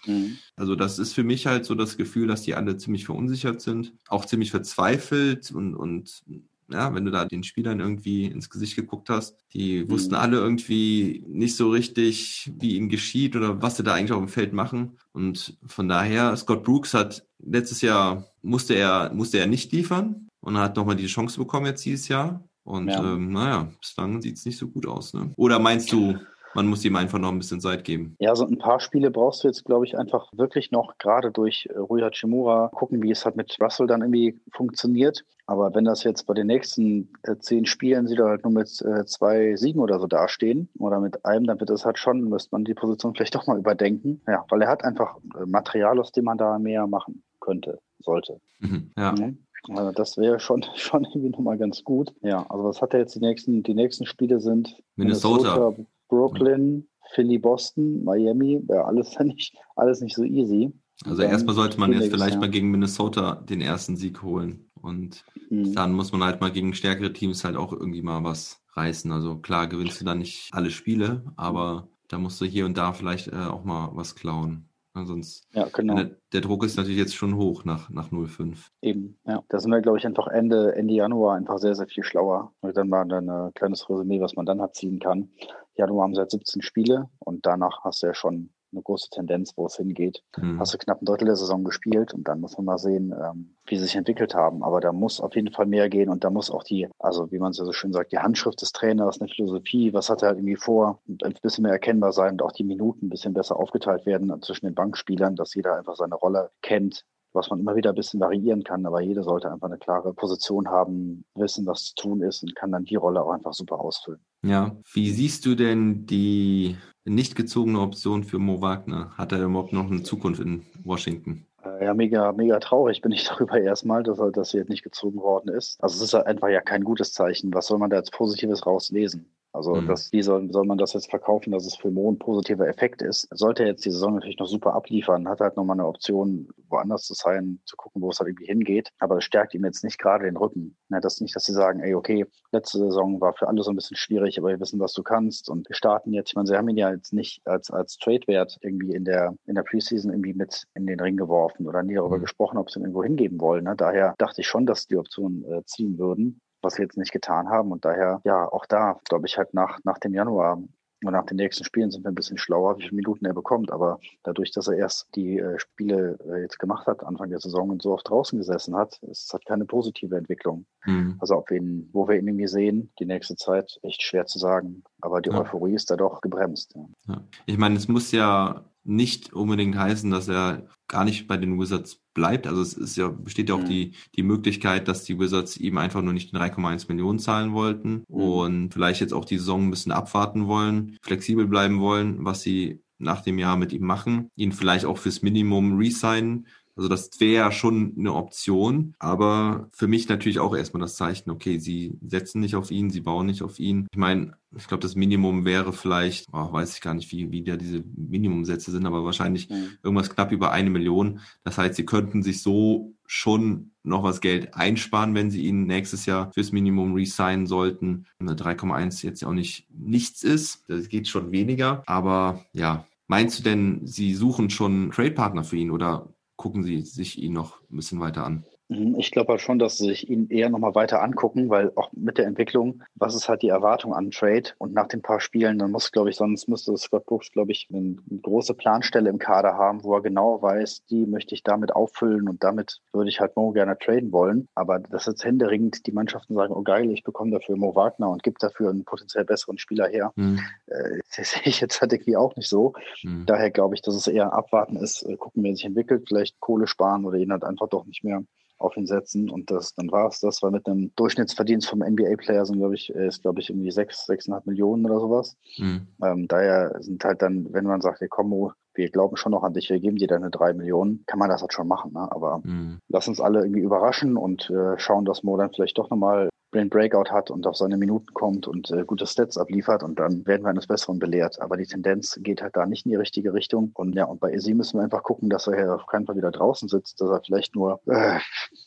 also das ist für mich halt so das Gefühl, dass die alle ziemlich verunsichert sind, auch ziemlich verzweifelt und, und ja, wenn du da den Spielern irgendwie ins Gesicht geguckt hast, die wussten alle irgendwie nicht so richtig, wie ihnen geschieht oder was sie da eigentlich auf dem Feld machen. Und von daher, Scott Brooks hat letztes Jahr musste er, musste er nicht liefern und hat nochmal die Chance bekommen jetzt dieses Jahr. Und Ja. ähm, naja, bislang sieht es nicht so gut aus. Ne? Oder meinst du, man muss ihm einfach noch ein bisschen Zeit geben? Ja, so ein paar Spiele brauchst du jetzt, glaube ich, einfach wirklich noch, gerade durch äh, Rui Hachimura, gucken, wie es halt mit Russell dann irgendwie funktioniert. Aber wenn das jetzt bei den nächsten äh, zehn Spielen sie da halt nur mit äh, zwei Siegen oder so dastehen oder mit einem, dann wird das halt schon, müsste man die Position vielleicht doch mal überdenken. Ja, weil er hat einfach äh, Material, aus dem man da mehr machen könnte, sollte. Mhm. Ja. Mhm. Also das wäre schon, schon irgendwie nochmal ganz gut. Ja, also was hat er jetzt die nächsten, die nächsten Spiele sind Minnesota. Brooklyn, Philly, Boston, Miami, ja, alles nicht, alles nicht so easy. Also Dann erstmal sollte man jetzt vielleicht ja. mal gegen Minnesota den ersten Sieg holen. Und Mhm. dann muss man halt mal gegen stärkere Teams halt auch irgendwie mal was reißen. Also klar gewinnst du dann nicht alle Spiele, aber da musst du hier und da vielleicht äh, auch mal was klauen. Ja, sonst Ja, genau. der, der Druck ist natürlich jetzt schon hoch nach, nach 0,5. Eben, ja. Da sind wir, glaube ich, einfach Ende, Ende Januar einfach sehr, sehr viel schlauer. Und dann mal ein äh, kleines Resümee, was man dann hat ziehen kann. Januar haben sie halt 17 Spiele und danach hast du ja schon eine große Tendenz, wo es hingeht. Mhm. Hast du knapp ein Drittel der Saison gespielt und dann muss man mal sehen, ähm, wie sie sich entwickelt haben. Aber da muss auf jeden Fall mehr gehen und da muss auch die, also wie man es ja so schön sagt, die Handschrift des Trainers, eine Philosophie, was hat er halt irgendwie vor, und ein bisschen mehr erkennbar sein und auch die Minuten ein bisschen besser aufgeteilt werden zwischen den Bankspielern, dass jeder einfach seine Rolle kennt, was man immer wieder ein bisschen variieren kann, aber jeder sollte einfach eine klare Position haben, wissen, was zu tun ist und kann dann die Rolle auch einfach super ausfüllen. Ja, wie siehst du denn die nicht gezogene Option für Mo Wagner? Hat er überhaupt noch eine Zukunft in Washington? Äh, Ja, mega, mega traurig bin ich darüber erstmal, dass er, dass er jetzt nicht gezogen worden ist. Also es ist einfach ja kein gutes Zeichen. Was soll man da jetzt Positives rauslesen? Also Mhm. das, wie soll, soll man das jetzt verkaufen, dass es für Mo ein positiver Effekt ist? Sollte er jetzt die Saison natürlich noch super abliefern, hat er halt nochmal eine Option, woanders zu sein, zu gucken, wo es halt irgendwie hingeht. Aber das stärkt ihm jetzt nicht gerade den Rücken. Ja, das nicht, dass sie sagen, ey, okay, letzte Saison war für alle so ein bisschen schwierig, aber wir wissen, was du kannst und wir starten jetzt. Ich meine, sie haben ihn ja jetzt nicht als, als Trade-Wert irgendwie in der, in der Preseason irgendwie mit in den Ring geworfen oder nie darüber Mhm. gesprochen, ob sie ihn irgendwo hingeben wollen. Ne? Daher dachte ich schon, dass die Option äh, ziehen würden was sie jetzt nicht getan haben. Und daher, ja, auch da, glaube ich, halt nach, nach dem Januar und nach den nächsten Spielen sind wir ein bisschen schlauer, wie viele Minuten er bekommt. Aber dadurch, dass er erst die äh, Spiele äh, jetzt gemacht hat, Anfang der Saison und so oft draußen gesessen hat, ist es halt keine positive Entwicklung. Mhm. Also ob wir ihn, wo wir ihn irgendwie sehen, die nächste Zeit, echt schwer zu sagen. Aber die Ja. Euphorie ist da doch gebremst. Ja. Ja. Ich meine, es muss ja nicht unbedingt heißen, dass er gar nicht bei den Wizards bleibt. Also es ist ja, besteht ja auch Mhm. die, die Möglichkeit, dass die Wizards ihm einfach nur nicht 3,1 Millionen zahlen wollten Mhm. und vielleicht jetzt auch die Saison ein bisschen abwarten wollen, flexibel bleiben wollen, was sie nach dem Jahr mit ihm machen, ihn vielleicht auch fürs Minimum resignen. Also das wäre ja schon eine Option, aber für mich natürlich auch erstmal das Zeichen, okay, sie setzen nicht auf ihn, sie bauen nicht auf ihn. Ich meine, ich glaube, das Minimum wäre vielleicht, oh, weiß ich gar nicht, wie, wie da diese Minimumsätze sind, aber wahrscheinlich Mhm. irgendwas knapp über eine Million. Das heißt, sie könnten sich so schon noch was Geld einsparen, wenn sie ihn nächstes Jahr fürs Minimum resignen sollten. Eine 3,1 jetzt ja auch nicht nichts ist. Das geht schon weniger. Aber ja, meinst du denn, sie suchen schon einen Trade-Partner für ihn oder gucken sie sich ihn noch ein bisschen weiter an? Mhm, Ich glaube halt schon, dass sie sich ihn eher nochmal weiter angucken, weil auch mit der Entwicklung, was ist halt die Erwartung an Trade? Und nach den paar Spielen, dann muss, glaube ich, sonst müsste Scott Brooks, glaube ich, eine, große Planstelle im Kader haben, wo er genau weiß, die möchte ich damit auffüllen und damit würde ich halt Mo gerne traden wollen. Aber das jetzt händeringend die Mannschaften sagen, oh geil, ich bekomme dafür Mo Wagner und gebe dafür einen potenziell besseren Spieler her. Hm, Äh, Das sehe ich jetzt halt irgendwie auch nicht so. hm, Daher glaube ich, dass es eher abwarten ist, äh, gucken, wie er sich entwickelt, vielleicht Kohle sparen oder ihn halt einfach doch nicht mehr auf ihn setzen und das, dann war es das, weil mit einem Durchschnittsverdienst vom NBA-Player sind, glaube ich, äh, ist, glaube ich, irgendwie sechs, sechseinhalb Millionen oder sowas. hm, Ähm, daher sind halt dann, wenn man sagt, hey, komm, wir glauben schon noch an dich, wir geben dir deine drei Millionen, kann man das halt schon machen, ne? Aber hm. lass uns alle irgendwie überraschen und äh, schauen, dass Mo dann vielleicht doch nochmal den Breakout hat und auf seine Minuten kommt und äh, gute Stats abliefert und dann werden wir eines Besseren belehrt. Aber die Tendenz geht halt da nicht in die richtige Richtung. Und ja, und bei Izzy müssen wir einfach gucken, dass er hier auf keinen Fall wieder draußen sitzt, dass er vielleicht nur, äh,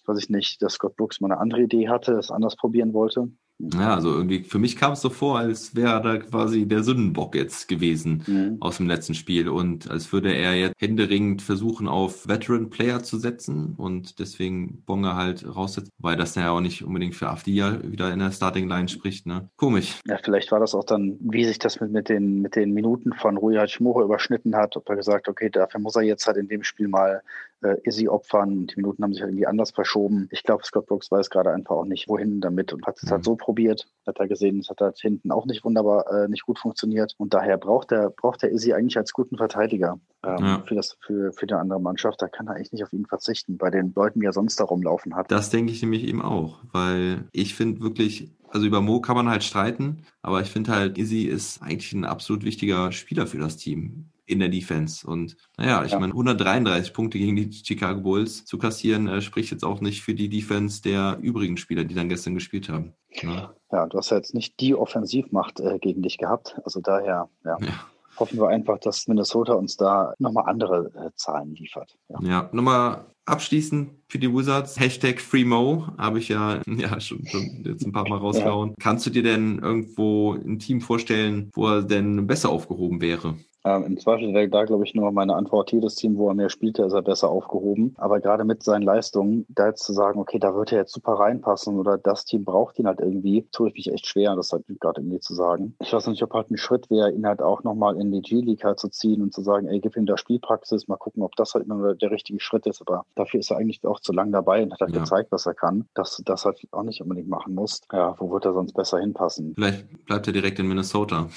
weiß ich nicht, dass Scott Brooks mal eine andere Idee hatte, es anders probieren wollte. Ja, also irgendwie, für mich kam es so vor, als wäre da quasi der Sündenbock jetzt gewesen Mhm. aus dem letzten Spiel und als würde er jetzt händeringend versuchen, auf Veteran Player zu setzen und deswegen Bonga halt raussetzt, weil das ja auch nicht unbedingt für Afdia wieder in der Starting Line spricht, ne? Komisch. Ja, vielleicht war das auch dann, wie sich das mit, mit, den, mit den Minuten von Rui Hachimura überschnitten hat, ob er gesagt, okay, dafür muss er jetzt halt in dem Spiel mal äh, Izzy opfern und die Minuten haben sich halt irgendwie anders verschoben. Ich glaube, Scott Brooks weiß gerade einfach auch nicht, wohin damit und hat es Mhm. halt so probiert, hat er gesehen, es hat halt hinten auch nicht wunderbar, äh, nicht gut funktioniert und daher braucht er, braucht er Izzy eigentlich als guten Verteidiger ähm, Ja. für, das, für, für die andere Mannschaft. Da kann er eigentlich nicht auf ihn verzichten, bei den Leuten, die er sonst da rumlaufen hat. Das denke ich nämlich eben auch, weil ich finde wirklich, also über Mo kann man halt streiten, aber ich finde halt, Izzy ist eigentlich ein absolut wichtiger Spieler für das Team in der Defense. Und naja, ich Ja. meine, 133 Punkte gegen die Chicago Bulls zu kassieren, äh, spricht jetzt auch nicht für die Defense der übrigen Spieler, die dann gestern gespielt haben. Ja, Ja, du hast ja jetzt nicht die Offensivmacht äh, gegen dich gehabt. Also daher, ja. ja. hoffen wir einfach, dass Minnesota uns da nochmal andere äh, Zahlen liefert. Ja. ja. nochmal abschließend für die Wizards, Hashtag FreeMo, habe ich ja, ja schon, schon jetzt ein paar Mal rausgehauen. Kannst du dir denn irgendwo ein Team vorstellen, wo er denn besser aufgehoben wäre? Ähm, Im Zweifel wäre da, glaube ich, nur meine Antwort, jedes Team, wo er mehr spielte, ist er besser aufgehoben. Aber gerade mit seinen Leistungen, da jetzt zu sagen, okay, da wird er jetzt super reinpassen oder das Team braucht ihn halt irgendwie, tue ich mich echt schwer, das halt gerade irgendwie zu sagen. Ich weiß nicht, ob halt ein Schritt wäre, ihn halt auch nochmal in die G-League halt zu ziehen und zu sagen, ey, gib ihm da Spielpraxis, mal gucken, ob das halt immer der richtige Schritt ist. Aber dafür ist er eigentlich auch zu lang dabei und hat halt Ja. gezeigt, was er kann, dass du das halt auch nicht unbedingt machen musst. Ja, wo wird er sonst besser hinpassen? Vielleicht bleibt er direkt in Minnesota.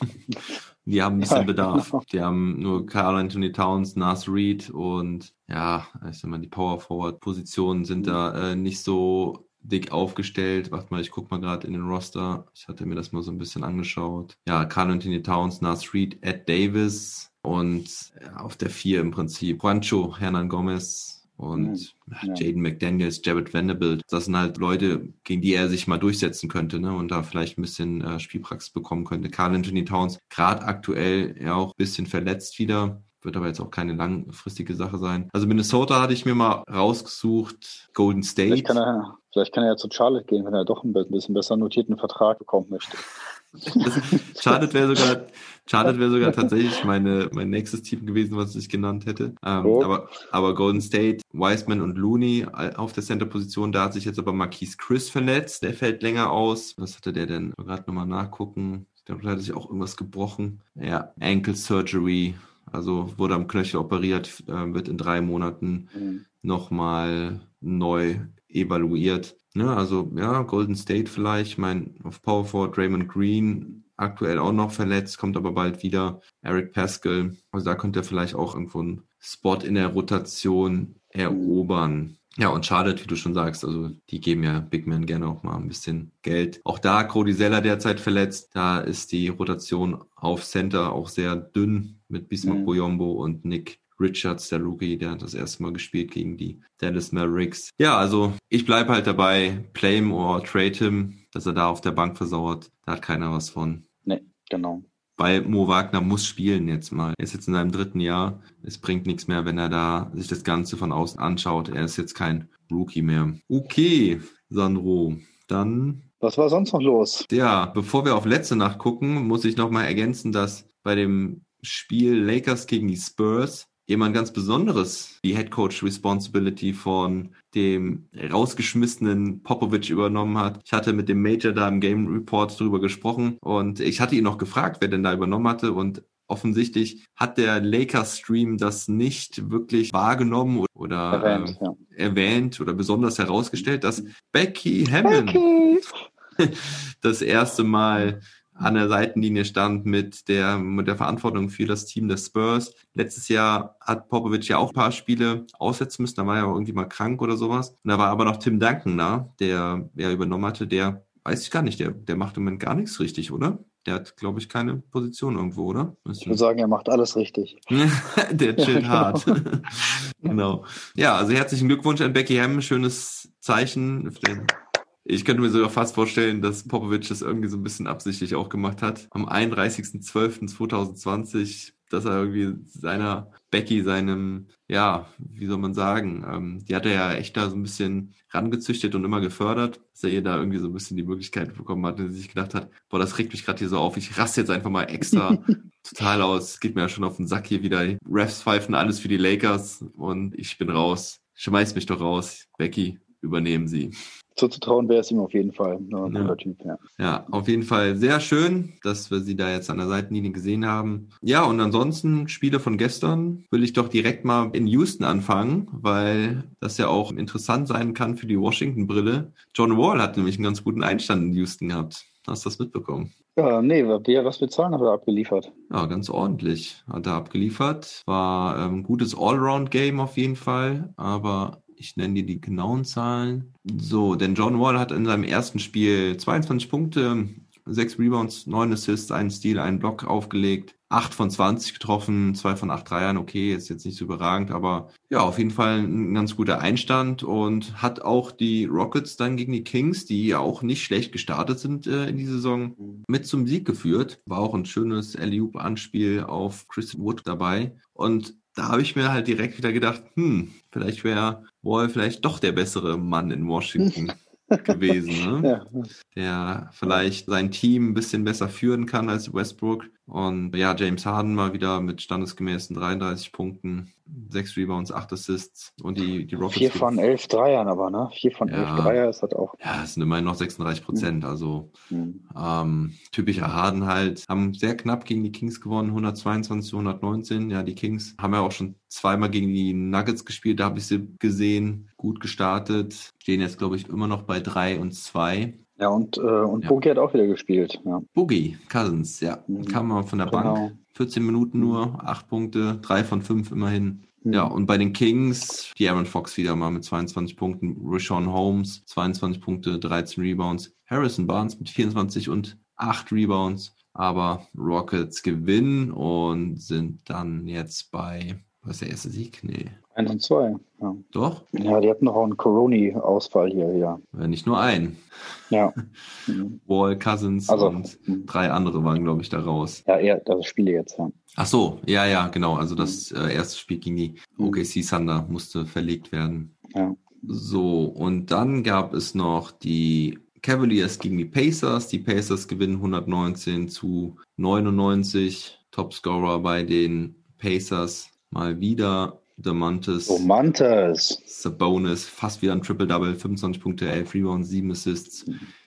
Die haben ein bisschen Ja, Bedarf. genau. Die haben nur Carl Anthony Towns, Nas Reed und ja, ich sag mal, die Power Forward Positionen sind da äh, nicht so dick aufgestellt. Warte mal, ich guck mal gerade in den Roster. Ich hatte mir das mal so ein bisschen angeschaut. Ja, Carl Anthony Towns, Nas Reed, Ed Davis und ja, auf der vier im Prinzip Juancho, Hernan Gomez und Ja. Jaden McDaniels, Jared Vanderbilt. Das sind halt Leute, gegen die er sich mal durchsetzen könnte ne? und da vielleicht ein bisschen äh, Spielpraxis bekommen könnte. Carl Anthony Towns, gerade aktuell ja auch ein bisschen verletzt wieder. Wird aber jetzt auch keine langfristige Sache sein. Also Minnesota hatte ich mir mal rausgesucht. Golden State. Vielleicht kann, er, vielleicht kann er ja zu Charlotte gehen, wenn er doch ein bisschen besser notierten Vertrag bekommen möchte. Charlotte wäre sogar, Charlotte wäre sogar tatsächlich meine, mein nächstes Team gewesen, was ich genannt hätte. Ähm, Oh. aber, aber Golden State, Wiseman und Looney auf der Center-Position, da hat sich jetzt aber Marquise Chris verletzt, der fällt länger aus. Was hatte der denn? Gerade nochmal nachgucken. Ich glaube, da hat sich auch irgendwas gebrochen. Ja, Ankle Surgery. Also wurde am Knöchel operiert, äh, wird in drei Monaten Mhm. nochmal neu evaluiert. Ne, also ja, Golden State vielleicht, ich meine, auf Power Forward Raymond Green aktuell auch noch verletzt, kommt aber bald wieder. Eric Pascal, also da könnte er vielleicht auch irgendwo einen Spot in der Rotation erobern. Ja, und Charlotte, wie du schon sagst, also die geben ja Big Man gerne auch mal ein bisschen Geld. Auch da Cody Zeller derzeit verletzt, da ist die Rotation auf Center auch sehr dünn mit Bismarck Mhm. Boyombo und Nick Richards, der Rookie, der hat das erste Mal gespielt gegen die Dallas Mavericks. Ja, also ich bleibe halt dabei, play him or trade him, dass er da auf der Bank versauert. Da hat keiner was von. Nee, genau. Weil Mo Wagner muss spielen jetzt mal. Er ist jetzt in seinem dritten Jahr. Es bringt nichts mehr, wenn er da sich das Ganze von außen anschaut. Er ist jetzt kein Rookie mehr. Okay, Sandro. Dann Was war sonst noch los? ja, bevor wir auf letzte Nacht gucken, muss ich nochmal ergänzen, dass bei dem Spiel Lakers gegen die Spurs jemand ganz Besonderes die Head Coach Responsibility von dem rausgeschmissenen Popovic übernommen hat. Ich hatte mit dem Major da im Game Report drüber gesprochen und ich hatte ihn noch gefragt, wer denn da übernommen hatte und Offensichtlich hat der Lakers Stream das nicht wirklich wahrgenommen oder Erwähnt, äh, ja. erwähnt oder besonders herausgestellt, dass Becky Hammond Becky! das erste Mal an der Seitenlinie stand mit der, mit der Verantwortung für das Team der Spurs. Letztes Jahr hat Popovic ja auch ein paar Spiele aussetzen müssen, da war er irgendwie mal krank oder sowas. Und da war aber noch Tim Duncan da, der er übernommen hatte, der weiß ich gar nicht, der, der macht im Moment gar nichts richtig, oder? Der hat, glaube ich, keine Position irgendwo, oder? Ich würde sagen, er macht alles richtig. der chillt Ja, hart. genau. Ja, also herzlichen Glückwunsch an Becky Hamm. Schönes Zeichen. für den- Ich könnte mir sogar fast vorstellen, dass Popovic das irgendwie so ein bisschen absichtlich auch gemacht hat. Am 31.12.2020, dass er irgendwie seiner Becky, seinem, ja, wie soll man sagen, ähm, die hat er ja echt da so ein bisschen rangezüchtet und immer gefördert, dass er ihr da irgendwie so ein bisschen die Möglichkeit bekommen hat, dass sie sich gedacht hat, boah, das regt mich gerade hier so auf, ich raste jetzt einfach mal extra total aus, geht mir ja schon auf den Sack hier wieder. Refs pfeifen alles für die Lakers und ich bin raus. Schmeiß mich doch raus, Becky, übernehmen Sie. Zuzutrauen wäre es ihm auf jeden Fall. Ja, ein Ja. guter Typ, ja. Ja, auf jeden Fall sehr schön, dass wir sie da jetzt an der Seitenlinie gesehen haben. Ja, und ansonsten Spiele von gestern will ich doch direkt mal in Houston anfangen, weil das ja auch interessant sein kann für die Washington-Brille. John Wall hat nämlich einen ganz guten Einstand in Houston gehabt. Hast du das mitbekommen? Ja, nee, was für Zahlen hat er abgeliefert? Ja, ganz ordentlich hat er abgeliefert. War ähm, ein gutes Allround-Game auf jeden Fall, aber ich nenne dir die genauen Zahlen. So, denn John Wall hat in seinem ersten Spiel 22 Punkte, 6 Rebounds, 9 Assists, einen Steal, einen Block aufgelegt. 8 von 20 getroffen, 2 von 8 Dreiern, okay, ist jetzt nicht so überragend, aber ja, auf jeden Fall ein ganz guter Einstand und hat auch die Rockets dann gegen die Kings, die ja auch nicht schlecht gestartet sind äh, in die Saison, mit zum Sieg geführt. War auch ein schönes Alley-Oop-Anspiel auf Chris Wood dabei und da habe ich mir halt direkt wieder gedacht, hm, vielleicht wäre Wall vielleicht doch der bessere Mann in Washington gewesen, ne? Ja, der vielleicht sein Team ein bisschen besser führen kann als Westbrook. Und ja, James Harden mal wieder mit standesgemäßen 33 Punkten, 6 Rebounds, 8 Assists und die, die Rockets. Vier von elf Dreiern aber, ne? Vier von elf Ja. Dreier ist halt auch. Ja, es sind immerhin noch 36 Prozent. Also Hm. ähm, typischer Harden halt. Haben sehr knapp gegen die Kings gewonnen, 122 zu 119. Ja, die Kings haben ja auch schon zweimal gegen die Nuggets gespielt. Da habe ich sie gesehen. Gut gestartet. Stehen jetzt, glaube ich, immer noch bei 3 und 2. Ja, und, äh, und Ja. Boogie hat auch wieder gespielt. Ja. Boogie Cousins, ja. Mhm. Kam mal von der Genau. Bank. 14 Minuten nur, 8 Punkte, 3 von 5 immerhin. Mhm. Ja, und bei den Kings, die Aaron Fox wieder mal mit 22 Punkten, Rashawn Holmes, 22 Punkte, 13 Rebounds, Harrison Barnes mit 24 und 8 Rebounds. Aber Rockets gewinnen und sind dann jetzt bei, was ist der erste Sieg? Nee. Eins und zwei. Ja. Doch? ja, die hatten noch einen Coroni-Ausfall hier, ja. Äh, Nicht nur ein. Ja. Wall, Cousins Also, und mhm. drei andere waren, glaube ich, da raus. ja, eher das Spiele jetzt, ja. Ach so, ja, ja, genau. Also das äh, erste Spiel gegen die Mhm. OKC Thunder musste verlegt werden. Ja. So, und dann gab es noch die Cavaliers gegen die Pacers. Die Pacers gewinnen 119 zu 99. Topscorer bei den Pacers mal wieder. DeMontis Oh, Mantas. Sabonis, fast wieder ein Triple-Double, 25 Punkte, 11 Rebounds, 7 Assists,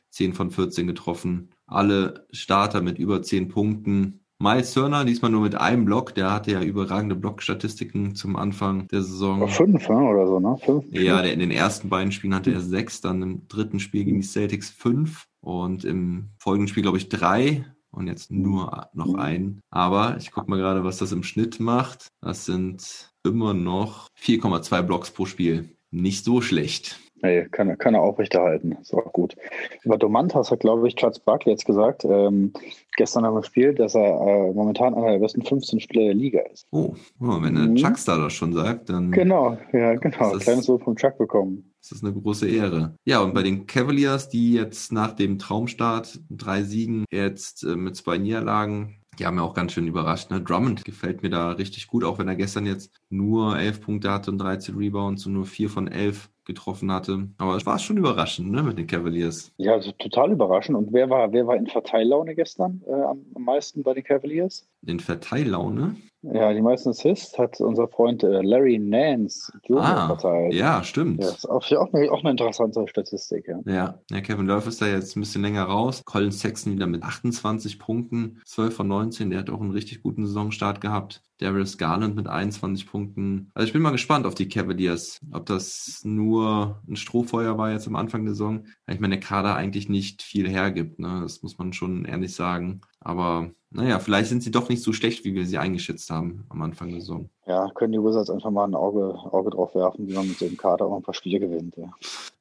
10 von 14 getroffen. Alle Starter mit über 10 Punkten. Miles Turner, diesmal nur mit einem Block, der hatte ja überragende Blockstatistiken zum Anfang der Saison. Fünf, ne, oder so, ne? Fünf. Ja, der in den ersten beiden Spielen hatte er sechs, dann im dritten Spiel gegen die Celtics fünf und im folgenden Spiel, glaube ich, drei und jetzt nur noch einen. Aber ich gucke mal gerade, was das im Schnitt macht. Das sind immer noch 4,2 Blocks pro Spiel. Nicht so schlecht. Nee, kann, er- kann er aufrechterhalten. Ist auch gut. Über Domantas hat, glaube ich, Charles Barkley jetzt gesagt, ähm, gestern haben wir gespielt, dass er äh, momentan einer der besten 15 Spieler der Liga ist. Oh, mal, wenn der Mhm. Chuckstar das schon sagt, dann Genau, ja, genau. Das ist- Kleines Lob vom Chuck bekommen. ist das eine große Ehre. Ja, und bei den Cavaliers, die jetzt nach dem Traumstart drei Siegen jetzt äh, mit zwei Niederlagen, die haben ja auch ganz schön überrascht. Ne? Drummond gefällt mir da richtig gut, auch wenn er gestern jetzt nur elf Punkte hatte und 13 Rebounds und nur vier von elf getroffen hatte. Aber es war schon überraschend ne, mit den Cavaliers. Ja, also total überraschend. Und wer war, wer war in Verteillaune gestern äh, am, am meisten bei den Cavaliers? In Verteillaune. Ja, die meisten Assists hat unser Freund äh, Larry Nance Jr. Ah, verteilt. ja, stimmt. Ja, ist auch, auch, eine, auch eine interessante Statistik, ja. Ja, ja, Kevin Love ist da jetzt ein bisschen länger raus. Colin Sexton wieder mit 28 Punkten, 12 von 19. Der hat auch einen richtig guten Saisonstart gehabt. Darius Garland mit 21 Punkten. Also ich bin mal gespannt auf die Cavaliers. Ob das nur ein Strohfeuer war jetzt am Anfang der Saison. Weil ich meine, der Kader eigentlich nicht viel hergibt. Ne? Das muss man schon ehrlich sagen. Aber naja, vielleicht sind sie doch nicht so schlecht, wie wir sie eingeschätzt haben am Anfang der Saison. Ja, können die Wizards einfach mal ein Auge, Auge drauf werfen, wie man mit dem Kader auch ein paar Spiele gewinnt. Ja.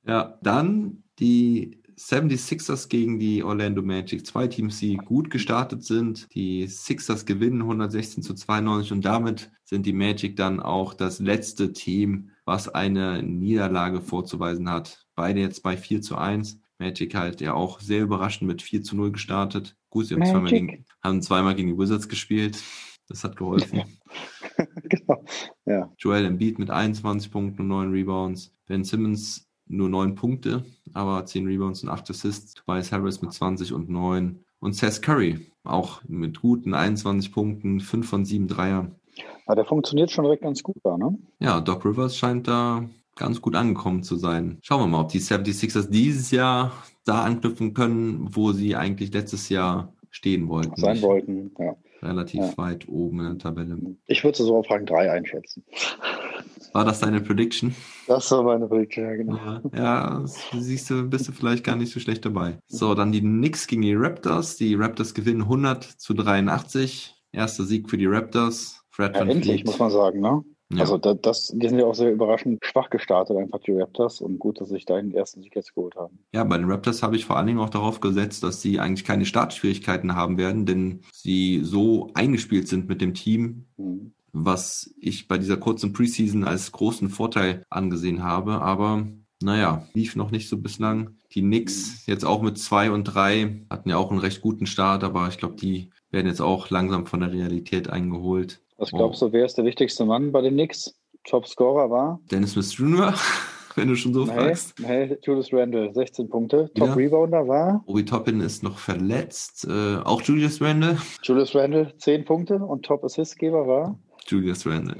Ja, dann die 76ers gegen die Orlando Magic. Zwei Teams, die gut gestartet sind. Die Sixers gewinnen 116 zu 92 und damit sind die Magic dann auch das letzte Team, was eine Niederlage vorzuweisen hat. Beide jetzt bei 4 zu 1. Magic halt ja auch sehr überraschend mit 4 zu 0 gestartet. Gut, sie haben zweimal, gegen, haben zweimal gegen die Wizards gespielt. Das hat geholfen. genau. Ja. Joel Embiid mit 21 Punkten und 9 Rebounds. Ben Simmons nur 9 Punkte, aber 10 Rebounds und 8 Assists. Tobias Harris mit 20 und 9. Und Seth Curry auch mit guten 21 Punkten, 5 von 7 Dreier. Aber der funktioniert schon direkt ganz gut da, ne? Ja, Doc Rivers scheint da ganz gut angekommen zu sein. Schauen wir mal, ob die 76ers dieses Jahr da anknüpfen können, wo sie eigentlich letztes Jahr stehen wollten. Sein wollten, ja. Relativ Ja. weit oben in der Tabelle. Ich würde sie so auf Rang 3 einschätzen. War das deine Prediction? Das war meine Prediction, ja, genau. Ja, ja, das siehst du, bist du vielleicht gar nicht so schlecht dabei. So, dann die Knicks gegen die Raptors. Die Raptors gewinnen 100 zu 83. Erster Sieg für die Raptors. Fred Ja, endlich, muss man sagen, ne? Ja. Also da, das, die sind ja auch sehr überraschend schwach gestartet, einfach die Raptors. Und gut, dass sich da den ersten Sieg jetzt geholt haben. Ja, bei den Raptors habe ich vor allen Dingen auch darauf gesetzt, dass sie eigentlich keine Startschwierigkeiten haben werden, denn sie so eingespielt sind mit dem Team, Mhm. Was ich bei dieser kurzen Preseason als großen Vorteil angesehen habe. Aber naja, lief noch nicht so bislang. Die Knicks jetzt auch mit zwei und drei hatten ja auch einen recht guten Start, aber ich glaube, die werden jetzt auch langsam von der Realität eingeholt. Was glaubst du, wer ist der wichtigste Mann bei den Knicks? Top-Scorer war? Dennis Smith Jr. wenn du schon so Nee, fragst. nee, Julius Randle, 16 Punkte. Ja. Top Rebounder war Obi Toppin ist noch verletzt. Äh, auch Julius Randle? Julius Randle, 10 Punkte. Und Top Assistgeber war Julius Randle.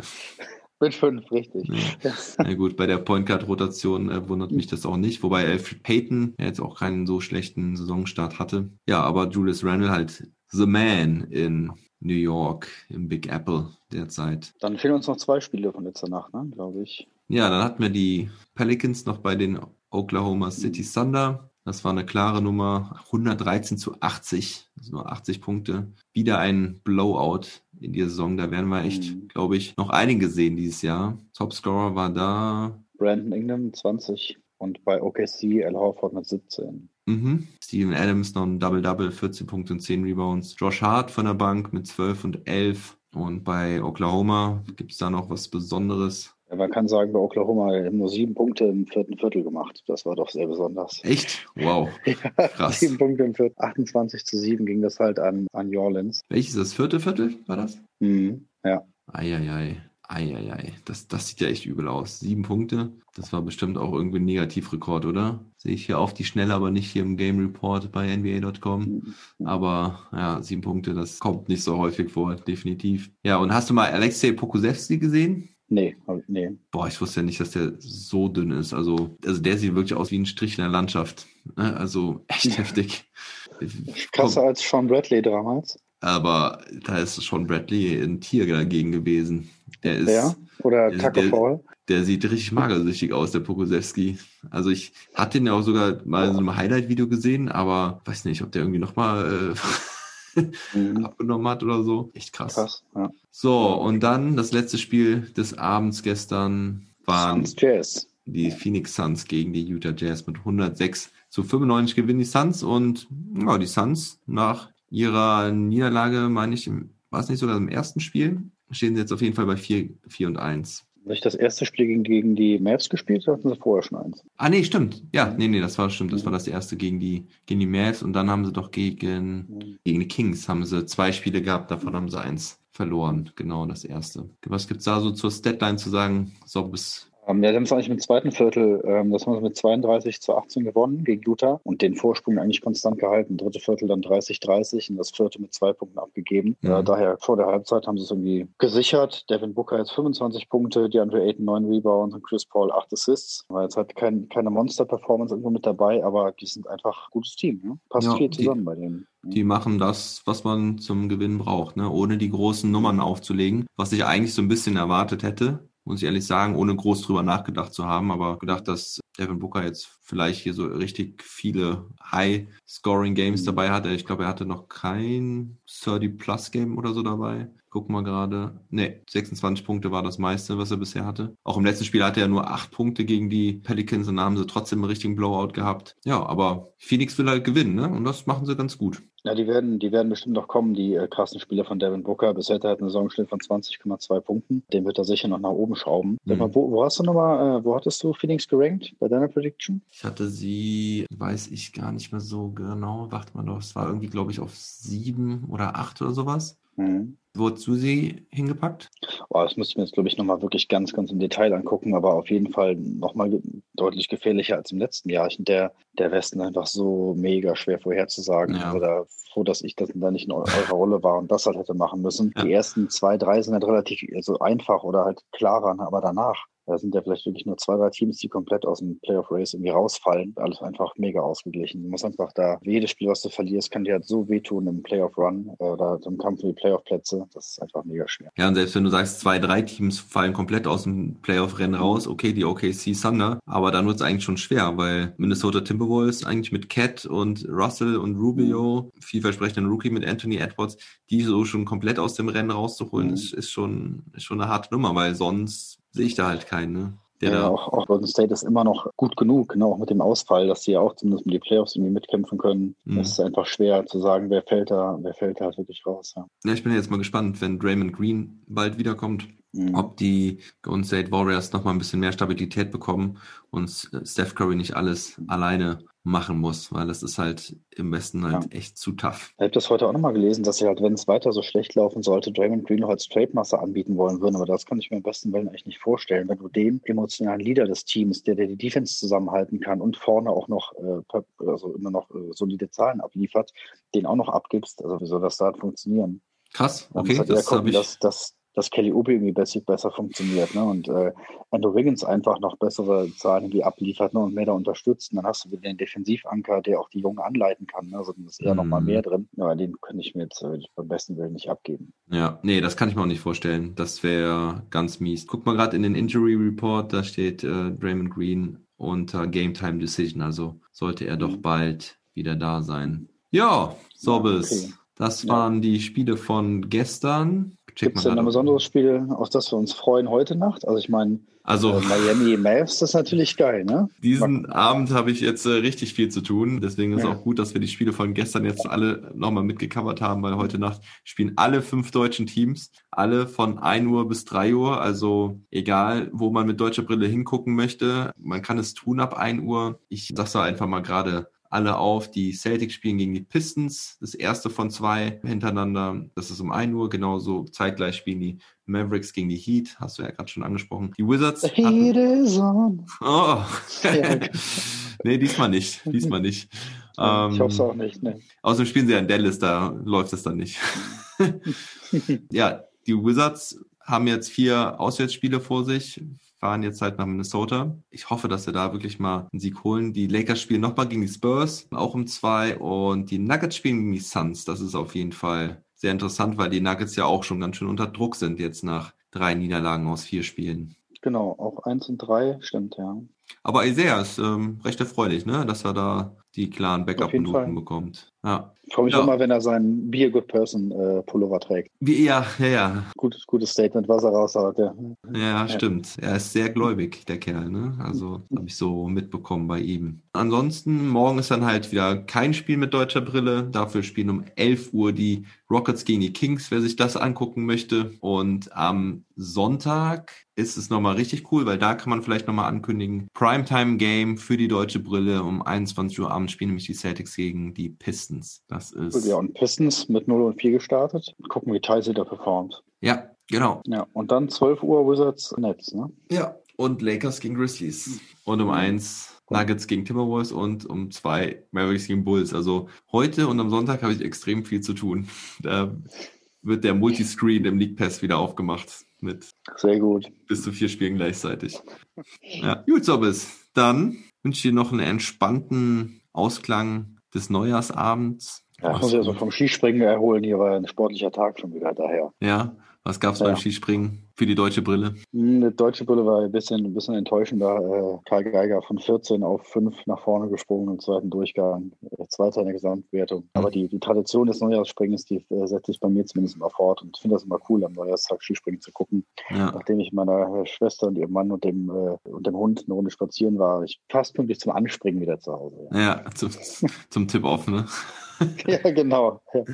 mit 5, richtig. Ja. Na gut, bei der Point Guard Rotation äh, wundert mich das auch nicht, wobei Alfred Payton ja jetzt auch keinen so schlechten Saisonstart hatte. Ja, aber Julius Randle halt the man in New York im Big Apple derzeit. Dann fehlen uns noch zwei Spiele von letzter Nacht, ne, glaube ich. Ja, dann hatten wir die Pelicans noch bei den Oklahoma City Thunder. Das war eine klare Nummer. 113 zu 80, also nur 80 Punkte. Wieder ein Blowout in der Saison. Da werden wir echt, Mhm. glaube ich, noch einige sehen dieses Jahr. Topscorer war da Brandon Ingram 20 und bei OKC Al Horford mit 17. Mhm. Steven Adams noch ein Double-Double, 14 Punkte und 10 Rebounds. Josh Hart von der Bank mit 12 und 11. Und bei Oklahoma gibt es da noch was Besonderes. Ja, man kann sagen, bei Oklahoma haben nur sieben Punkte im vierten Viertel gemacht. Das war doch sehr besonders. Echt? Wow. Krass. Sieben Punkte im vierten. 28 zu 7 ging das halt an, an New Orleans. Welches ist das vierte Viertel? War das? Mhm. Ja. Eieiei. Eieiei. Das, das sieht ja echt übel aus. Sieben Punkte. Das war bestimmt auch irgendwie ein Negativrekord, oder? Sehe ich hier auf die Schnelle, aber nicht hier im Game Report bei NBA.com. Aber ja, sieben Punkte, das kommt nicht so häufig vor, definitiv. Ja, und hast du mal Alexei Pokusevski gesehen? Nee, nee. Boah, ich wusste ja nicht, dass der so dünn ist. Also, also der sieht wirklich aus wie ein Strich in der Landschaft. Ne? Also echt heftig. Krasser als Sean Bradley damals. Aber da ist schon Bradley ein Tier dagegen gewesen. Der ist, Ja. Oder der- Taco der- Fall. der sieht richtig magersüchtig aus, der Pokusewski. Also ich hatte ihn ja auch sogar mal in so einem Highlight-Video gesehen, aber weiß nicht, ob der irgendwie nochmal äh, Mhm. abgenommen hat oder so. Echt krass. Krass. Ja. So, und dann das letzte Spiel des Abends gestern waren die Phoenix Suns gegen die Utah Jazz mit 106 zu 95 gewinnen die Suns und ja, die Suns nach ihrer Niederlage, meine ich, war es nicht sogar im ersten Spiel, stehen sie jetzt auf jeden Fall bei 4, 4 und 1. Nicht das erste Spiel gegen, gegen die Mavs gespielt, oder hatten sie vorher schon eins? Ah, nee, stimmt. Ja, nee, nee, das war stimmt. Das war das erste gegen die, gegen die Mavs und dann haben sie doch gegen, gegen die Kings haben sie zwei Spiele gehabt, davon haben sie eins verloren. Genau, das erste. Was gibt's da so zur Statline zu sagen? So bis Ähm, ja, sie haben es eigentlich im zweiten Viertel, ähm, das haben sie mit 32 zu 18 gewonnen gegen Utah und den Vorsprung eigentlich konstant gehalten. Dritte Viertel dann 30-30 und das vierte mit zwei Punkten abgegeben. Mhm. Ja, daher vor der Halbzeit haben sie es irgendwie gesichert. Devin Booker jetzt 25 Punkte, DeAndre Ayton 9 Rebounds und Chris Paul 8 Assists. War jetzt halt kein, keine Monster-Performance irgendwo mit dabei, aber die sind einfach ein gutes Team. Ne? Passt Ja, viel die- zusammen bei denen. Die machen das, was man zum Gewinn braucht, ne? ohne die großen Nummern aufzulegen, was ich eigentlich so ein bisschen erwartet hätte, muss ich ehrlich sagen, ohne groß drüber nachgedacht zu haben, aber gedacht, dass Devin Booker jetzt vielleicht hier so richtig viele High-Scoring-Games Mhm. dabei hatte. Ich glaube, er hatte noch kein 30-Plus-Game oder so dabei. Gucken wir gerade. Ne, 26 Punkte war das meiste, was er bisher hatte. Auch im letzten Spiel hatte er nur 8 Punkte gegen die Pelicans und da haben sie trotzdem einen richtigen Blowout gehabt. Ja, aber Phoenix will halt gewinnen, ne? Und das machen sie ganz gut. Ja, die werden, die werden bestimmt noch kommen, die äh, krassen Spieler von Devin Booker. Bisher hat er halt einen Saisonschnitt von 20,2 Punkten. Den wird er sicher noch nach oben schrauben. Mhm. mal, wo, wo hast du nochmal, äh, wo hattest du Phoenix gerankt bei deiner Prediction? Ich hatte sie, weiß ich gar nicht mehr so genau. Warte mal doch, es war irgendwie, glaube ich, auf sieben oder acht oder sowas. Mhm. Wo hast du sie hingepackt? Oh, das müsste ich mir jetzt, glaube ich, nochmal wirklich ganz, ganz im Detail angucken, aber auf jeden Fall nochmal ge deutlich gefährlicher als im letzten Jahr. Ich finde, der, der Westen einfach so mega schwer vorherzusagen. Ja. Oder froh, dass ich das da nicht in eu- eurer Rolle war und das halt hätte machen müssen. Ja. Die ersten zwei, drei sind halt relativ also einfach oder halt klarer, aber danach da sind ja vielleicht wirklich nur zwei, drei Teams, die komplett aus dem Playoff Race irgendwie rausfallen. Alles einfach mega ausgeglichen. Du musst einfach da, jedes Spiel, was du verlierst, kann dir halt so wehtun im Playoff Run äh, oder im Kampf um die Playoff Plätze. Das ist einfach mega schwer. Ja, und selbst wenn du sagst, zwei, drei Teams fallen komplett aus dem Playoff-Rennen raus, okay, die OKC Thunder, aber dann wird es eigentlich schon schwer, weil Minnesota Timberwolves eigentlich mit Cat und Russell und Rubio, vielversprechenden Rookie mit Anthony Edwards, die so schon komplett aus dem Rennen rauszuholen, Mhm. ist, ist schon, ist schon eine harte Nummer, weil sonst sehe ich da halt keinen, ne? Der ja, auch, auch Golden State ist immer noch gut genug, ne? auch mit dem Ausfall, dass sie ja auch zumindest mit die Playoffs irgendwie mitkämpfen können. Mhm. Es ist einfach schwer zu sagen, wer fällt da, wer fällt da wirklich raus. Ja. ja, ich bin jetzt mal gespannt, wenn Draymond Green bald wiederkommt, Mhm. ob die Golden State Warriors nochmal ein bisschen mehr Stabilität bekommen und Steph Curry nicht alles alleine machen muss, weil das ist halt im Westen halt Ja. echt zu tough. Ich habe das heute auch nochmal gelesen, dass sie halt, wenn es weiter so schlecht laufen sollte, Draymond Green noch als Trade-Master anbieten wollen würden. Aber das kann ich mir am besten Willen eigentlich nicht vorstellen. Wenn du dem emotionalen Leader des Teams, der, der die Defense zusammenhalten kann und vorne auch noch, äh, also immer noch äh, solide Zahlen abliefert, den auch noch abgibst, also wie soll das da funktionieren? Krass, okay, halt eher das habe ich. dass, dass, dass Kelly Oubre irgendwie besser, besser funktioniert ne? und äh, Andrew Wiggins einfach noch bessere Zahlen irgendwie abliefert ne? und mehr da unterstützt. Und dann hast du wieder den Defensivanker, der auch die Jungen anleiten kann. Ne? Also dann ist eher noch mal Mhm. mehr drin. Ja, den könnte ich mir jetzt äh, beim besten Willen nicht abgeben. Ja, nee, das kann ich mir auch nicht vorstellen. Das wäre ganz mies. Guck mal gerade in den Injury Report, da steht äh, Draymond Green unter Game Time Decision, also sollte er doch Mhm. bald wieder da sein. Ja, Sorbes. okay. Das Ja. waren die Spiele von gestern. Gibt es denn ein besonderes Spiel, auf das wir uns freuen heute Nacht? Also ich meine, Also äh, Miami Mavs, das ist natürlich geil, ne? diesen Abend habe ich jetzt äh, richtig viel zu tun. Deswegen ist Ja. auch gut, dass wir die Spiele von gestern jetzt alle nochmal mitgecovert haben, weil heute Nacht spielen alle fünf deutschen Teams, alle von 1 Uhr bis 3 Uhr. Also egal, wo man mit deutscher Brille hingucken möchte, man kann es tun ab 1 Uhr. Ich sag so einfach mal gerade alle auf. Die Celtics spielen gegen die Pistons, das erste von zwei hintereinander. Das ist um 1 Uhr. Genauso zeitgleich spielen die Mavericks gegen die Heat, hast du ja gerade schon angesprochen. Die Wizards The heat is on. Oh. Nee, diesmal nicht. Diesmal nicht. ich Ähm, hoffe es auch nicht, ne? Außerdem spielen sie ja in Dallas, da läuft es dann nicht. ja, die Wizards haben jetzt vier Auswärtsspiele vor sich, fahren jetzt halt nach Minnesota. Ich hoffe, dass sie da wirklich mal einen Sieg holen. Die Lakers spielen nochmal gegen die Spurs, auch um zwei. Und die Nuggets spielen gegen die Suns. Das ist auf jeden Fall sehr interessant, weil die Nuggets ja auch schon ganz schön unter Druck sind jetzt nach drei Niederlagen aus vier Spielen. Genau, auch eins und drei, stimmt, ja. Aber Isaiah ist ähm, recht erfreulich, ne? dass er da die klaren. Backup-Minuten bekommt. Ja. Ich freue mich Ja. mal, wenn er seinen Be a Good Person äh, Pullover trägt. Ja, ja, ja. Gutes, gutes Statement, was er raushaut, ja. Ja, stimmt. Er ist sehr gläubig, der Kerl, ne? Also habe ich so mitbekommen bei ihm. Ansonsten, morgen ist dann halt wieder kein Spiel mit deutscher Brille. Dafür spielen um 11 Uhr die Rockets gegen die Kings, wer sich das angucken möchte. Und am Sonntag ist es nochmal richtig cool, weil da kann man vielleicht nochmal ankündigen. Primetime Game für die deutsche Brille. Um 21 Uhr abends spielen nämlich die Celtics gegen die Pistons. Das Gut, ist, ja, und Pistons mit 0 und 4 gestartet. Gucken, wie Tyson da performt. ja, genau. Ja, und dann 12 Uhr Wizards Nets, ne? Ja, und Lakers gegen Grizzlies. Und um eins Nuggets gegen Timberwolves und um zwei Mavericks gegen Bulls. Also heute und am Sonntag habe ich extrem viel zu tun. Da wird der Multiscreen im League Pass wieder aufgemacht mit Sehr gut. bis zu vier Spielen gleichzeitig. Ja, gut, Sobbes. Dann wünsche ich dir noch einen entspannten Ausklang des Neujahrsabends. Ja, muss ja so vom Skispringen erholen. Hier war ein sportlicher Tag schon wieder daher. Ja, was gab's Ja. beim Skispringen für die deutsche Brille? Hm, Die deutsche Brille war ein bisschen, ein bisschen enttäuschender. Äh, Karl Geiger von 14 auf 5 nach vorne gesprungen im zweiten Durchgang. Äh, Zweiter in der Gesamtwertung. Aber die, die Tradition des Neujahrsspringens, die äh, setze ich bei mir zumindest immer fort. Und ich finde das immer cool, am Neujahrstag Skispringen zu gucken. Ja, Nachdem ich meiner Schwester und ihrem Mann und dem, und dem Hund eine Runde spazieren war, war ich fast pünktlich zum Anspringen wieder zu Hause. Ja, ja zum, zum Tipp off, ne? ja genau. Ja.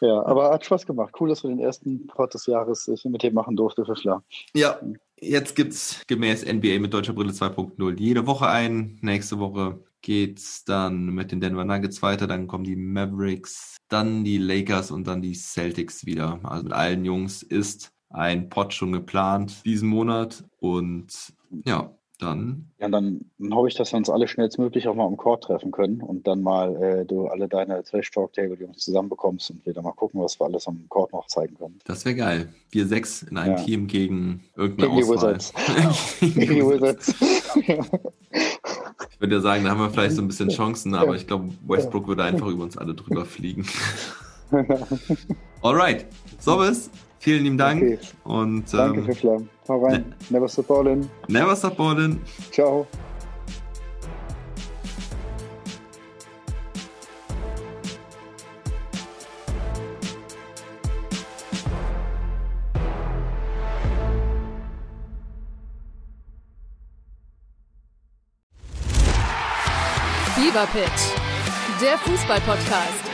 ja, aber hat Spaß gemacht. Cool, dass wir den ersten Pod des Jahres äh, mit dir machen durfte, Fischler. Ja, jetzt gibt's gemäß NBA mit Deutscher Brille 2.0 jede Woche ein. Nächste Woche geht's dann mit den Denver Nuggets weiter, dann kommen die Mavericks, dann die Lakers und dann die Celtics wieder. Also mit allen Jungs ist ein Pod schon geplant diesen Monat und ja, dann Ja, dann, dann hoffe ich, dass wir uns alle schnellstmöglich auch mal am Court treffen können und dann mal äh, du alle deine Trash Talk Table Jungs zusammenbekommst und wir dann mal gucken, was wir alles am Court noch zeigen können. das wäre geil. Wir sechs in einem Ja. Team gegen irgendeine Gegen die Auswahl. Wizards. Gegen die Wizards. Ich würde ja sagen, da haben wir vielleicht so ein bisschen Chancen, aber ich glaube, Westbrook würde einfach über uns alle drüber fliegen. Alright, Sobbes, vielen lieben Dank Okay. und Danke, ähm, Fischler. Hau rein. Never stop ballin'. never stop ballin'. Ciao. Fever Pitch, der Fußballpodcast.